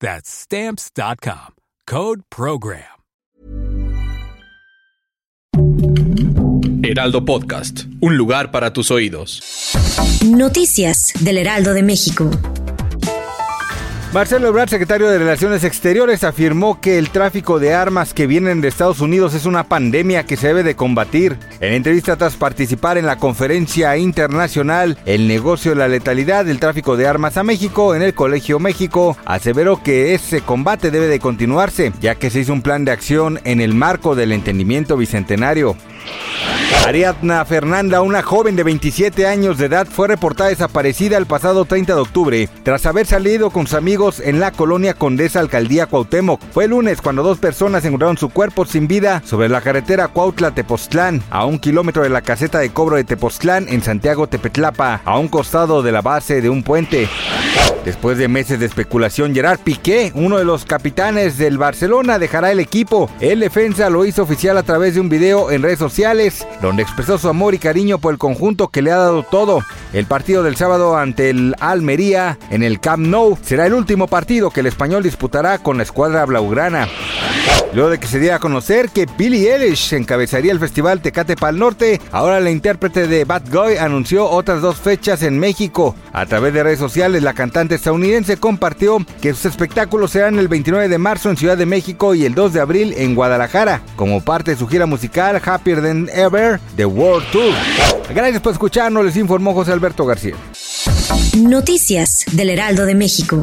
That's Stamps.com. Code Program. Heraldo Podcast, un lugar para tus oídos. Noticias del Heraldo de México. Marcelo Ebrard, secretario de Relaciones Exteriores, afirmó que el tráfico de armas que vienen de Estados Unidos es una pandemia que se debe de combatir. En entrevista tras participar en la conferencia internacional El negocio de la letalidad del tráfico de armas a México en el Colegio México, aseveró que ese combate debe de continuarse, ya que se hizo un plan de acción en el marco del entendimiento bicentenario. Ariadna Fernanda, una joven de 27 años de edad, fue reportada desaparecida el pasado 30 de octubre tras haber salido con sus amigos en la colonia Condesa Alcaldía Cuauhtémoc. Fue el lunes cuando dos personas encontraron su cuerpo sin vida sobre la carretera Cuautla-Tepoztlán, a un kilómetro de la caseta de cobro de Tepoztlán en Santiago Tepetlapa, a un costado de la base de un puente. Después de meses de especulación, Gerard Piqué, uno de los capitanes del Barcelona, dejará el equipo. El defensa lo hizo oficial a través de un video en redes sociales, donde expresó su amor y cariño por el conjunto que le ha dado todo. El partido del sábado ante el Almería en el Camp Nou será el último partido que el español disputará con la escuadra blaugrana. Luego de que se diera a conocer que Billie Eilish encabezaría el festival Tecate Pal Norte, ahora la intérprete de Bad Guy anunció otras dos fechas en México. A través de redes sociales, la cantante estadounidense compartió que sus espectáculos serán el 29 de marzo en Ciudad de México y el 2 de abril en Guadalajara, como parte de su gira musical Happier Than Ever, The World Tour. Gracias por escucharnos, les informó José Alberto García. Noticias del Heraldo de México.